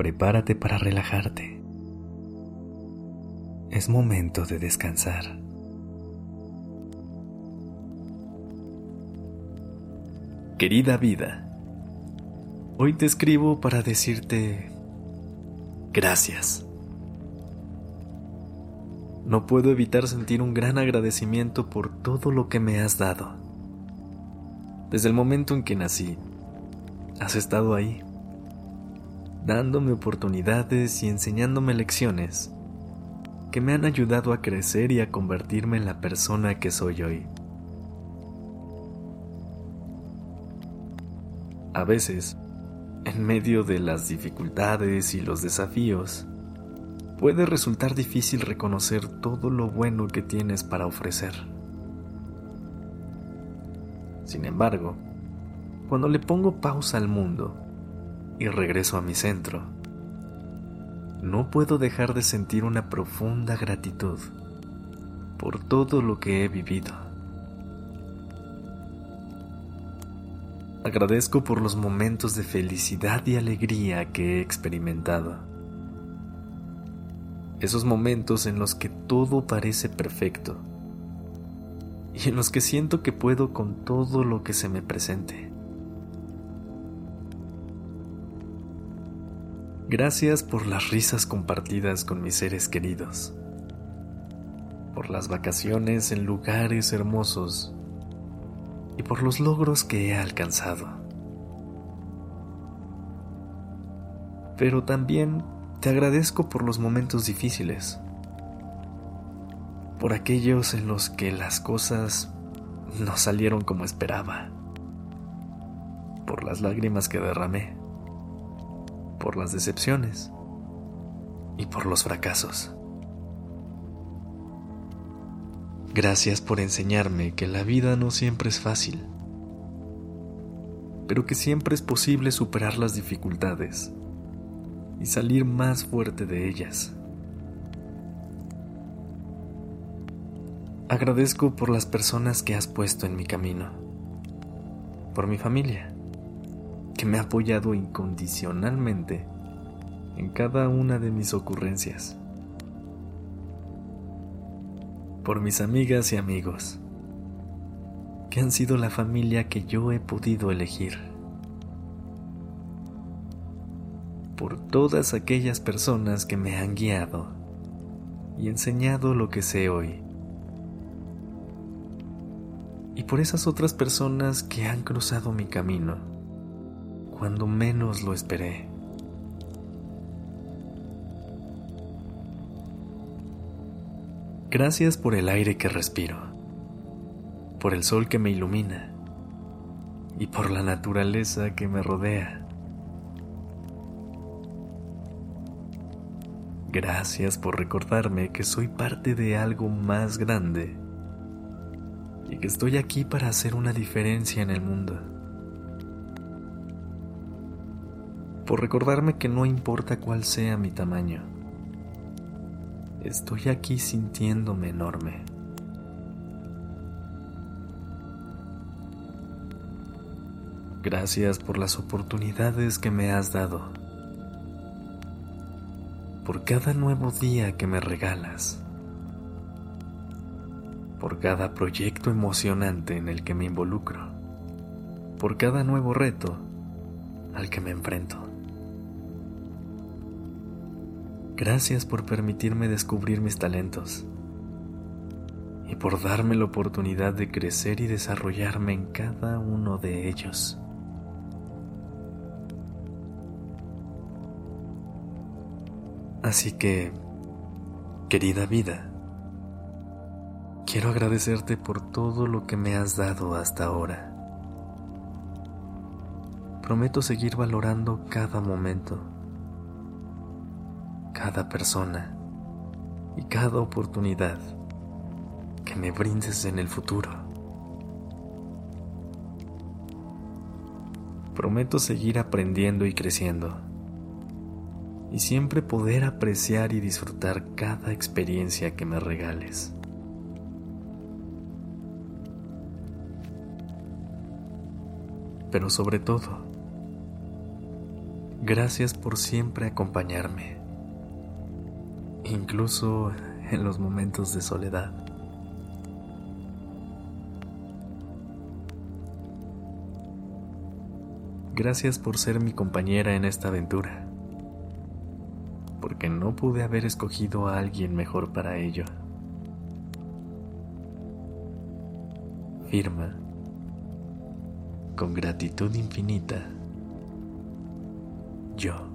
Prepárate para relajarte. Es momento de descansar. Querida vida, hoy te escribo para decirte gracias. No puedo evitar sentir un gran agradecimiento por todo lo que me has dado. Desde el momento en que nací, has estado ahí, dándome oportunidades y enseñándome lecciones que me han ayudado a crecer y a convertirme en la persona que soy hoy. A veces, en medio de las dificultades y los desafíos, puede resultar difícil reconocer todo lo bueno que tienes para ofrecer. Sin embargo, cuando le pongo pausa al mundo y regreso a mi centro, no puedo dejar de sentir una profunda gratitud por todo lo que he vivido. Agradezco por los momentos de felicidad y alegría que he experimentado. Esos momentos en los que todo parece perfecto y en los que siento que puedo con todo lo que se me presente. Gracias por las risas compartidas con mis seres queridos, por las vacaciones en lugares hermosos. Y por los logros que he alcanzado. Pero también te agradezco por los momentos difíciles, por aquellos en los que las cosas no salieron como esperaba, por las lágrimas que derramé, por las decepciones y por los fracasos. Gracias por enseñarme que la vida no siempre es fácil, pero que siempre es posible superar las dificultades y salir más fuerte de ellas. Agradezco por las personas que has puesto en mi camino, por mi familia, que me ha apoyado incondicionalmente en cada una de mis ocurrencias. Por mis amigas y amigos, que han sido la familia que yo he podido elegir, por todas aquellas personas que me han guiado y enseñado lo que sé hoy, y por esas otras personas que han cruzado mi camino cuando menos lo esperé. Gracias por el aire que respiro, por el sol que me ilumina y por la naturaleza que me rodea. Gracias por recordarme que soy parte de algo más grande y que estoy aquí para hacer una diferencia en el mundo. Por recordarme que no importa cuál sea mi tamaño Estoy aquí sintiéndome enorme. Gracias por las oportunidades que me has dado, por cada nuevo día que me regalas, por cada proyecto emocionante en el que me involucro, por cada nuevo reto al que me enfrento. Gracias por permitirme descubrir mis talentos y por darme la oportunidad de crecer y desarrollarme en cada uno de ellos. Así que, querida vida, quiero agradecerte por todo lo que me has dado hasta ahora. Prometo seguir valorando cada momento cada persona y cada oportunidad que me brindes en el futuro. Prometo seguir aprendiendo y creciendo y siempre poder apreciar y disfrutar cada experiencia que me regales. Pero sobre todo, gracias por siempre acompañarme, incluso en los momentos de soledad. Gracias por ser mi compañera en esta aventura porque no pude haber escogido a alguien mejor para ello. Firma, con gratitud infinita, yo.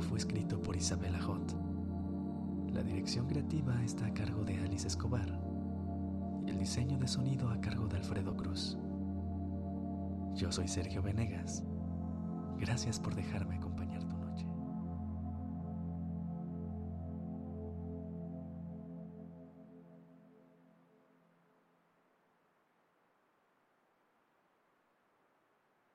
Fue escrito por Isabela Hot. La dirección creativa está a cargo de Alice Escobar y el diseño de sonido a cargo de Alfredo Cruz. Yo soy Sergio Venegas. Gracias por dejarme